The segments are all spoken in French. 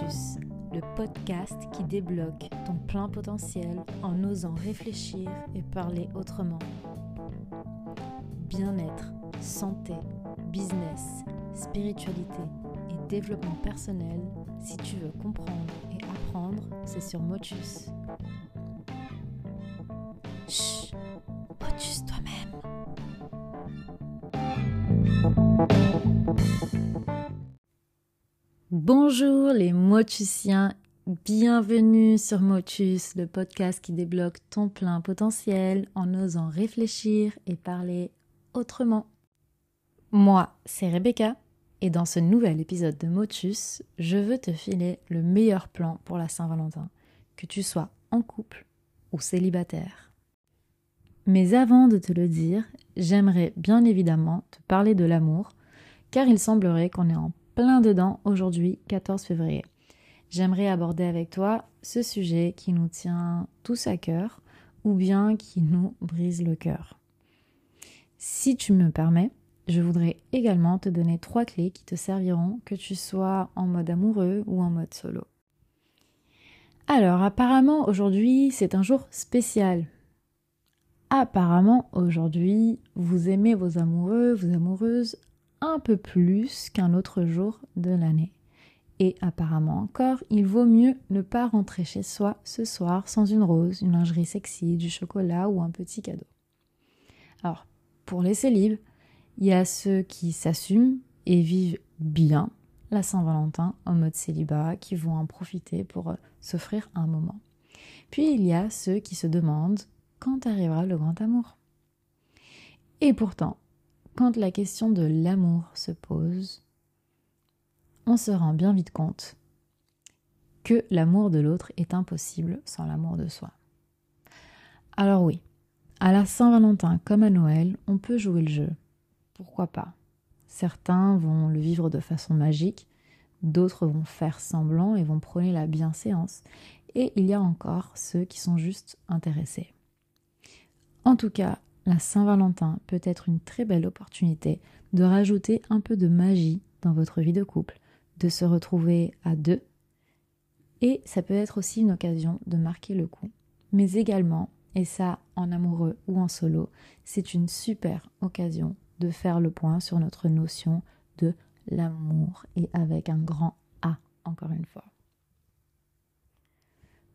Le podcast qui débloque ton plein potentiel en osant réfléchir et parler autrement. Bien-être, santé, business, spiritualité et développement personnel, si tu veux comprendre et apprendre, c'est sur Motus. Chut, Motus toi-même. Bonjour les motusiens, bienvenue sur Motus, le podcast qui débloque ton plein potentiel en osant réfléchir et parler autrement. Moi, c'est Rebecca et dans ce nouvel épisode de Motus, je veux te filer le meilleur plan pour la Saint-Valentin, que tu sois en couple ou célibataire. Mais avant de te le dire, j'aimerais bien évidemment te parler de l'amour, car il semblerait qu'on est en dedans aujourd'hui, 14 février. J'aimerais aborder avec toi ce sujet qui nous tient tous à cœur ou bien qui nous brise le cœur. Si tu me permets, je voudrais également te donner trois clés qui te serviront que tu sois en mode amoureux ou en mode solo. Alors, apparemment, aujourd'hui, c'est un jour spécial. Apparemment, aujourd'hui, vous aimez vos amoureux, vos amoureuses un peu plus qu'un autre jour de l'année. Et apparemment encore, il vaut mieux ne pas rentrer chez soi ce soir sans une rose, une lingerie sexy, du chocolat ou un petit cadeau. Alors, pour les célibes, il y a ceux qui s'assument et vivent bien la Saint-Valentin en mode célibat, qui vont en profiter pour euh, s'offrir un moment. Puis il y a ceux qui se demandent quand arrivera le grand amour. Et pourtant, quand la question de l'amour se pose, on se rend bien vite compte que l'amour de l'autre est impossible sans l'amour de soi. Alors oui, à la Saint-Valentin comme à Noël, on peut jouer le jeu. Pourquoi pas? Certains vont le vivre de façon magique, d'autres vont faire semblant et vont prôner la bienséance, et il y a encore ceux qui sont juste intéressés. En tout cas, la Saint-Valentin peut être une très belle opportunité de rajouter un peu de magie dans votre vie de couple, de se retrouver à deux, et ça peut être aussi une occasion de marquer le coup. Mais également, et ça en amoureux ou en solo, c'est une super occasion de faire le point sur notre notion de l'amour et avec un grand A encore une fois.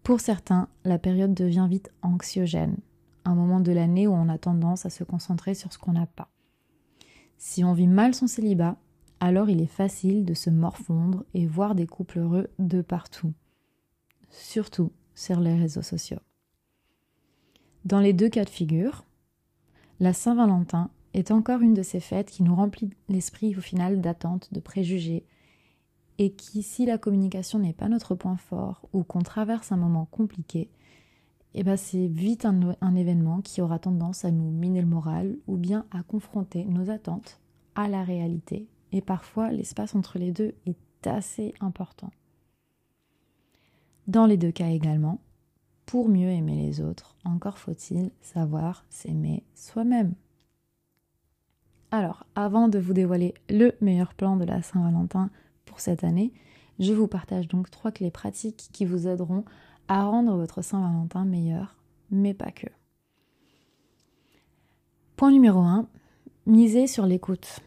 Pour certains, la période devient vite anxiogène un moment de l'année où on a tendance à se concentrer sur ce qu'on n'a pas. Si on vit mal son célibat, alors il est facile de se morfondre et voir des couples heureux de partout, surtout sur les réseaux sociaux. Dans les deux cas de figure, la Saint-Valentin est encore une de ces fêtes qui nous remplit l'esprit au final d'attentes, de préjugés, et qui, si la communication n'est pas notre point fort ou qu'on traverse un moment compliqué, eh ben c'est vite un, événement qui aura tendance à nous miner le moral ou bien à confronter nos attentes à la réalité. Et parfois, l'espace entre les deux est assez important. Dans les deux cas également, pour mieux aimer les autres, encore faut-il savoir s'aimer soi-même. Alors, avant de vous dévoiler le meilleur plan de la Saint-Valentin pour cette année, je vous partage donc trois clés pratiques qui vous aideront à rendre votre Saint-Valentin meilleur, mais pas que. Point numéro 1, misez sur l'écoute.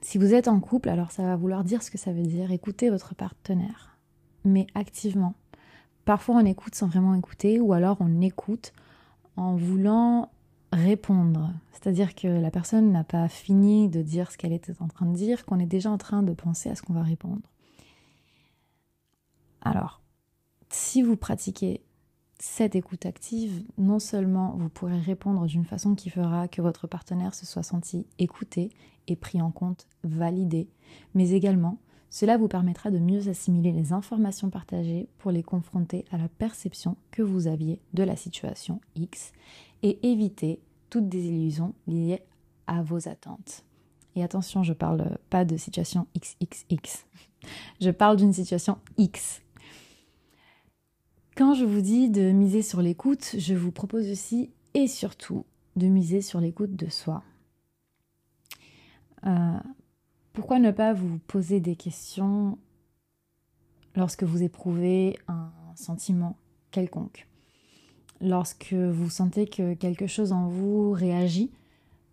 Si vous êtes en couple, alors ça va vouloir dire ce que ça veut dire, écoutez votre partenaire, mais activement. Parfois on écoute sans vraiment écouter, ou alors on écoute en voulant répondre. C'est-à-dire que la personne n'a pas fini de dire ce qu'elle était en train de dire, qu'on est déjà en train de penser à ce qu'on va répondre. Alors, si vous pratiquez cette écoute active, non seulement vous pourrez répondre d'une façon qui fera que votre partenaire se soit senti écouté et pris en compte, validé, mais également cela vous permettra de mieux assimiler les informations partagées pour les confronter à la perception que vous aviez de la situation X et éviter toute désillusion liée à vos attentes. Et attention, je ne parle pas de situation XXX. Je parle d'une situation X quand je vous dis de miser sur l'écoute, je vous propose aussi et surtout de miser sur l'écoute de soi. Euh, pourquoi ne pas vous poser des questions lorsque vous éprouvez un sentiment quelconque, lorsque vous sentez que quelque chose en vous réagit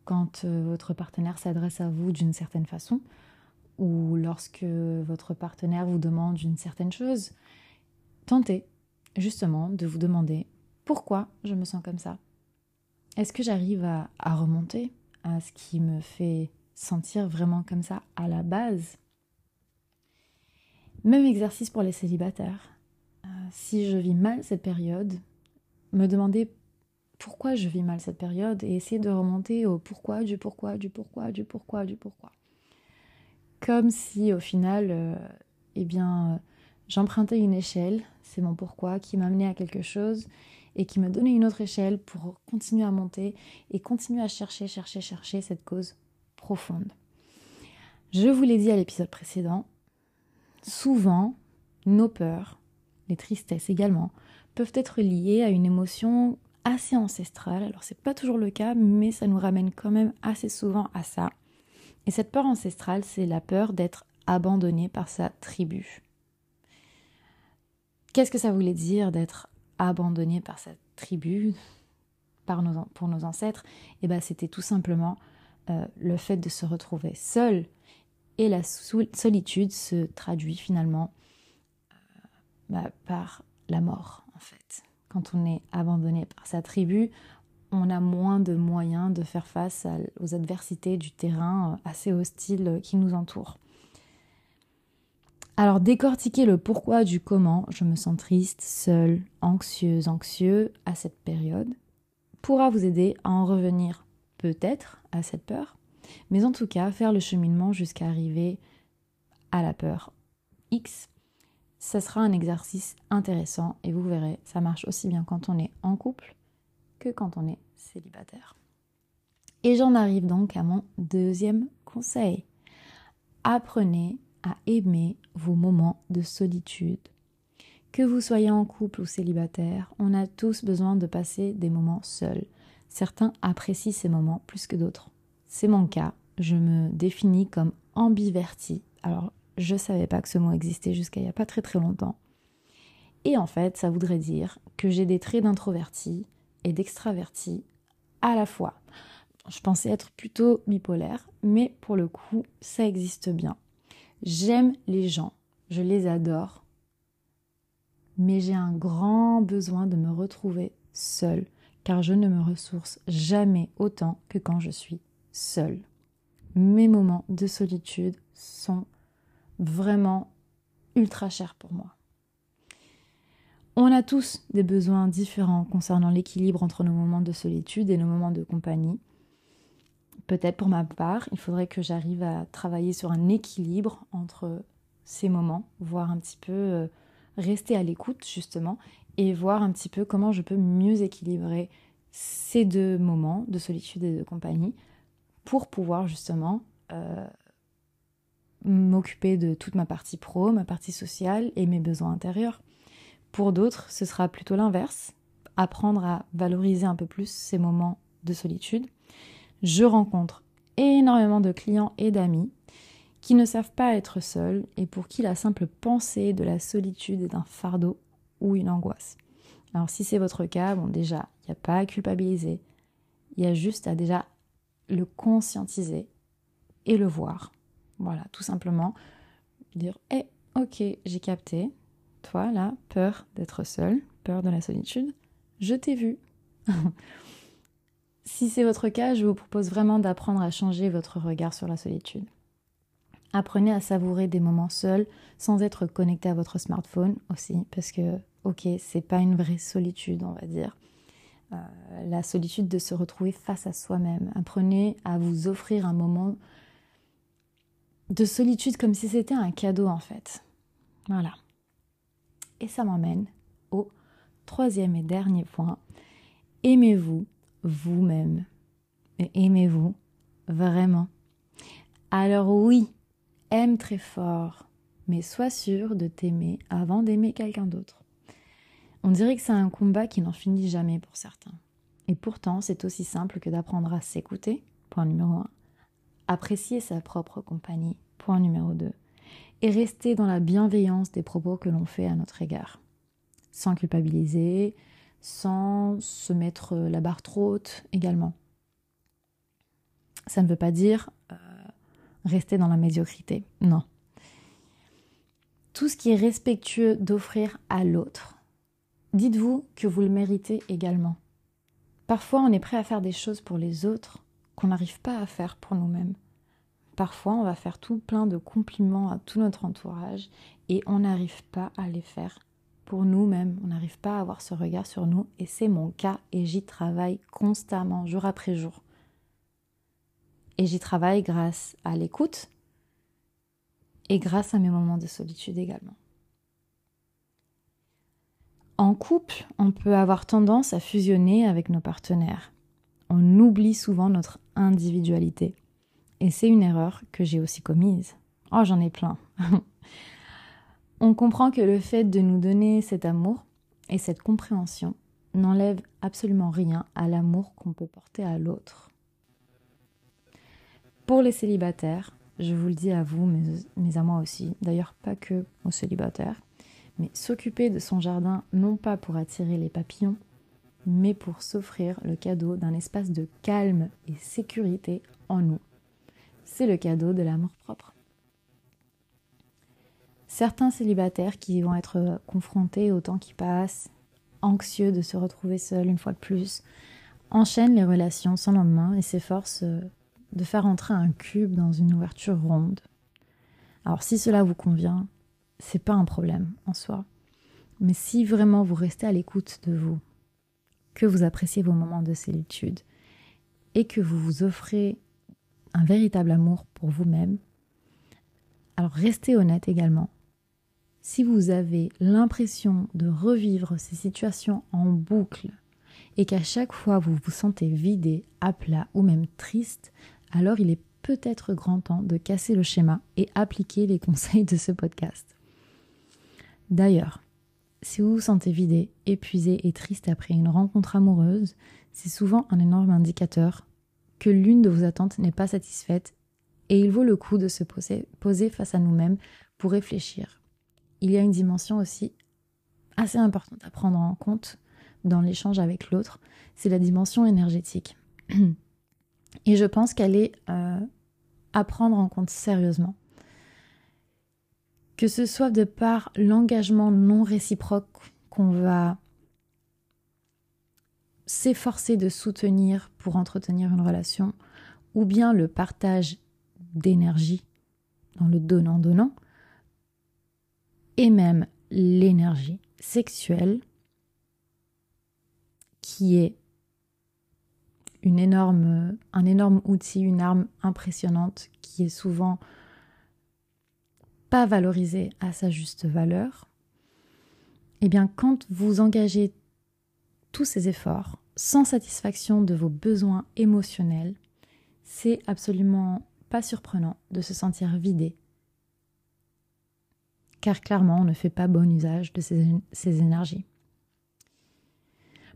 quand euh, votre partenaire s'adresse à vous d'une certaine façon, ou lorsque votre partenaire vous demande une certaine chose, tentez justement de vous demander pourquoi je me sens comme ça. Est-ce que j'arrive à, remonter à ce qui me fait sentir vraiment comme ça à la base? Même exercice pour les célibataires. Euh, si je vis mal cette période, me demander pourquoi je vis mal cette période et essayer de remonter au pourquoi, du pourquoi, du pourquoi, du pourquoi, du pourquoi. Comme si au final, euh, eh bien, j'empruntais une échelle, c'est mon pourquoi, qui m'amenait à quelque chose et qui me donnait une autre échelle pour continuer à monter et continuer à chercher, chercher, chercher cette cause profonde. Je vous l'ai dit à l'épisode précédent, souvent, nos peurs, les tristesses également, peuvent être liées à une émotion assez ancestrale. Alors c'est pas toujours le cas, mais ça nous ramène quand même assez souvent à ça. Et cette peur ancestrale, c'est la peur d'être abandonné par sa tribu. Qu'est-ce que ça voulait dire d'être abandonné par sa tribu, par nos, pour nos ancêtres? Eh ben, c'était tout simplement euh, le fait de se retrouver seul. Et la solitude se traduit finalement euh, bah, par la mort, en fait quand on est abandonné par sa tribu, on a moins de moyens de faire face aux adversités du terrain euh, assez hostile qui nous entoure. Alors décortiquer le pourquoi du comment je me sens triste, seule, anxieuse, anxieux à cette période pourra vous aider à en revenir peut-être à cette peur, mais en tout cas faire le cheminement jusqu'à arriver à la peur X ça sera un exercice intéressant et vous verrez, ça marche aussi bien quand on est en couple que quand on est célibataire. Et j'en arrive donc à mon deuxième conseil. Apprenez à aimer vos moments de solitude. Que vous soyez en couple ou célibataire, on a tous besoin de passer des moments seuls. Certains apprécient ces moments plus que d'autres. C'est mon cas, je me définis comme ambiverti. Alors je ne savais pas que ce mot existait jusqu'à il n'y a pas très très longtemps. Et en fait, ça voudrait dire que j'ai des traits d'introverti et d'extraverti à la fois. Je pensais être plutôt bipolaire, mais pour le coup, ça existe bien. J'aime les gens, je les adore, mais j'ai un grand besoin de me retrouver seule, car je ne me ressource jamais autant que quand je suis seule. Mes moments de solitude sont vraiment ultra cher pour moi. On a tous des besoins différents concernant l'équilibre entre nos moments de solitude et nos moments de compagnie. Peut-être pour ma part, il faudrait que j'arrive à travailler sur un équilibre entre ces moments, voir un petit peu euh, rester à l'écoute justement et voir un petit peu comment je peux mieux équilibrer ces deux moments de solitude et de compagnie pour pouvoir justement euh, m'occuper de toute ma partie pro, ma partie sociale et mes besoins intérieurs. Pour d'autres, ce sera plutôt l'inverse, apprendre à valoriser un peu plus ces moments de solitude. Je rencontre énormément de clients et d'amis qui ne savent pas être seuls et pour qui la simple pensée de la solitude est un fardeau ou une angoisse. Alors si c'est votre cas, bon déjà, il n'y a pas à culpabiliser, il y a juste à déjà le conscientiser et le voir voilà, tout simplement dire Eh, ok, j'ai capté. Toi, là, peur d'être seul, peur de la solitude, je t'ai vu. Si c'est votre cas, je vous propose vraiment d'apprendre à changer votre regard sur la solitude. Apprenez à savourer des moments seuls sans être connecté à votre smartphone aussi, parce que, ok, c'est pas une vraie solitude, on va dire. Euh, la solitude de se retrouver face à soi-même. Apprenez à vous offrir un moment de solitude comme si c'était un cadeau en fait. Voilà. Et ça m'emmène au troisième et dernier point. Aimez-vous vous-même. Aimez-vous vraiment? Alors oui, aime très fort, mais sois sûr de t'aimer avant d'aimer quelqu'un d'autre. On dirait que c'est un combat qui n'en finit jamais pour certains. Et pourtant, c'est aussi simple que d'apprendre à s'écouter, point numéro un, apprécier sa propre compagnie, point numéro 2, et rester dans la bienveillance des propos que l'on fait à notre égard, sans culpabiliser, sans se mettre la barre trop haute également. Ça ne veut pas dire euh, rester dans la médiocrité, non. Tout ce qui est respectueux d'offrir à l'autre, dites-vous que vous le méritez également. Parfois, on est prêt à faire des choses pour les autres qu'on n'arrive pas à faire pour nous-mêmes. Parfois, on va faire tout plein de compliments à tout notre entourage et on n'arrive pas à les faire pour nous-mêmes. On n'arrive pas à avoir ce regard sur nous et c'est mon cas et j'y travaille constamment, jour après jour. Et j'y travaille grâce à l'écoute et grâce à mes moments de solitude également. En couple, on peut avoir tendance à fusionner avec nos partenaires. On oublie souvent notre individualité. Et c'est une erreur que j'ai aussi commise. Oh, j'en ai plein. On comprend que le fait de nous donner cet amour et cette compréhension n'enlève absolument rien à l'amour qu'on peut porter à l'autre. Pour les célibataires, je vous le dis à vous, mais, à moi aussi, d'ailleurs pas que aux célibataires, mais s'occuper de son jardin non pas pour attirer les papillons, mais pour s'offrir le cadeau d'un espace de calme et sécurité en nous. C'est le cadeau de l'amour propre. Certains célibataires qui vont être confrontés au temps qui passe, anxieux de se retrouver seuls une fois de plus, enchaînent les relations sans lendemain et s'efforcent de faire entrer un cube dans une ouverture ronde. Alors si cela vous convient, c'est pas un problème en soi. Mais si vraiment vous restez à l'écoute de vous, que vous appréciez vos moments de solitude et que vous vous offrez un véritable amour pour vous-même, alors restez honnête également. Si vous avez l'impression de revivre ces situations en boucle et qu'à chaque fois vous vous sentez vidé, à plat ou même triste, alors il est peut-être grand temps de casser le schéma et appliquer les conseils de ce podcast. D'ailleurs, si vous vous sentez vidé, épuisé et triste après une rencontre amoureuse, c'est souvent un énorme indicateur que l'une de vos attentes n'est pas satisfaite et il vaut le coup de se poser, poser face à nous-mêmes pour réfléchir. Il y a une dimension aussi assez importante à prendre en compte dans l'échange avec l'autre, c'est la dimension énergétique. Et je pense qu'elle est euh, à prendre en compte sérieusement. Que ce soit de par l'engagement non réciproque qu'on va s'efforcer de soutenir pour entretenir une relation, ou bien le partage d'énergie dans le donnant-donnant, et même l'énergie sexuelle qui est un énorme outil, une arme impressionnante qui est souvent pas valorisée à sa juste valeur, eh bien quand vous engagez tous ces efforts sans satisfaction de vos besoins émotionnels, c'est absolument pas surprenant de se sentir vidé. Car clairement, on ne fait pas bon usage de ces, énergies.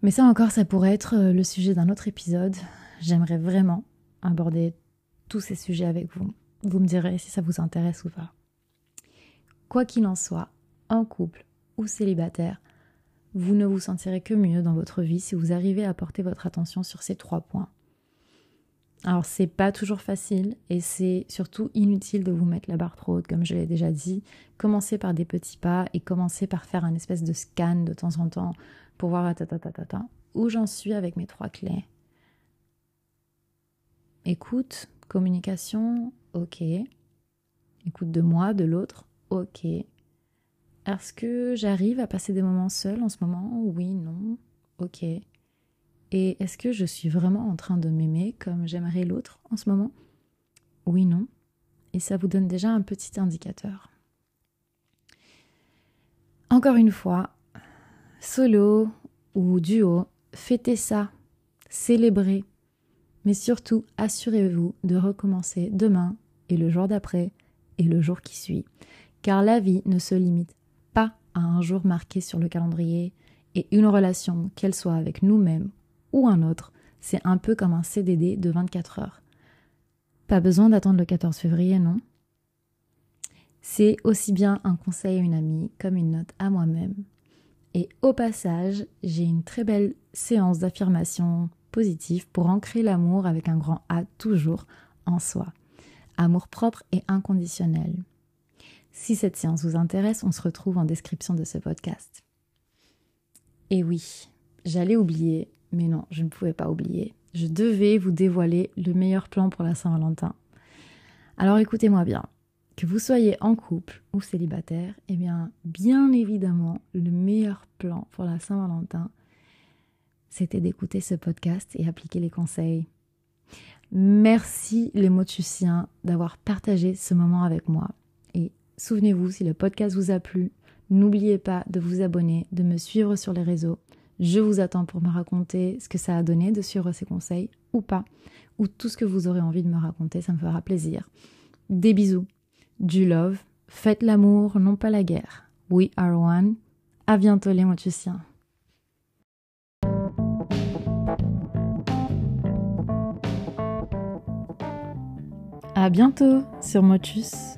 Mais ça encore, ça pourrait être euh, le sujet d'un autre épisode. J'aimerais vraiment aborder tous ces sujets avec vous. Vous me direz si ça vous intéresse ou pas. Quoi qu'il en soit, en couple ou célibataire, vous ne vous sentirez que mieux dans votre vie si vous arrivez à porter votre attention sur ces trois points. Alors c'est pas toujours facile et c'est surtout inutile de vous mettre la barre trop haute comme je l'ai déjà dit. Commencez par des petits pas et commencez par faire un espèce de scan de temps en temps pour voir où j'en suis avec mes trois clés. Écoute, communication, ok. Écoute de moi, de l'autre, ok. Est-ce que j'arrive à passer des moments seuls en ce moment? Oui, non, ok. Et est-ce que je suis vraiment en train de m'aimer comme j'aimerais l'autre en ce moment? Oui, non. Et ça vous donne déjà un petit indicateur. Encore une fois, solo ou duo, fêtez ça, célébrez, mais surtout assurez-vous de recommencer demain et le jour d'après et le jour qui suit, car la vie ne se limite pas à un jour marqué sur le calendrier et une relation, qu'elle soit avec nous-mêmes ou un autre, c'est un peu comme un CDD de 24 heures. Pas besoin d'attendre le 14 février, non C'est aussi bien un conseil à une amie comme une note à moi-même. Et au passage, j'ai une très belle séance d'affirmation positive pour ancrer l'amour avec un grand A toujours en soi. Amour propre et inconditionnel. Si cette séance vous intéresse, on se retrouve en description de ce podcast. Et oui, j'allais oublier, mais non, je ne pouvais pas oublier. Je devais vous dévoiler le meilleur plan pour la Saint-Valentin. Alors écoutez-moi bien. Que vous soyez en couple ou célibataire, eh bien, bien évidemment, le meilleur plan pour la Saint-Valentin, c'était d'écouter ce podcast et appliquer les conseils. Merci les motusiens d'avoir partagé ce moment avec moi. Et souvenez-vous, si le podcast vous a plu, n'oubliez pas de vous abonner, de me suivre sur les réseaux. Je vous attends pour me raconter ce que ça a donné de suivre ces conseils ou pas, ou tout ce que vous aurez envie de me raconter, ça me fera plaisir. Des bisous, du love, faites l'amour, non pas la guerre. We are one. À bientôt les motusiens. À bientôt sur Motus.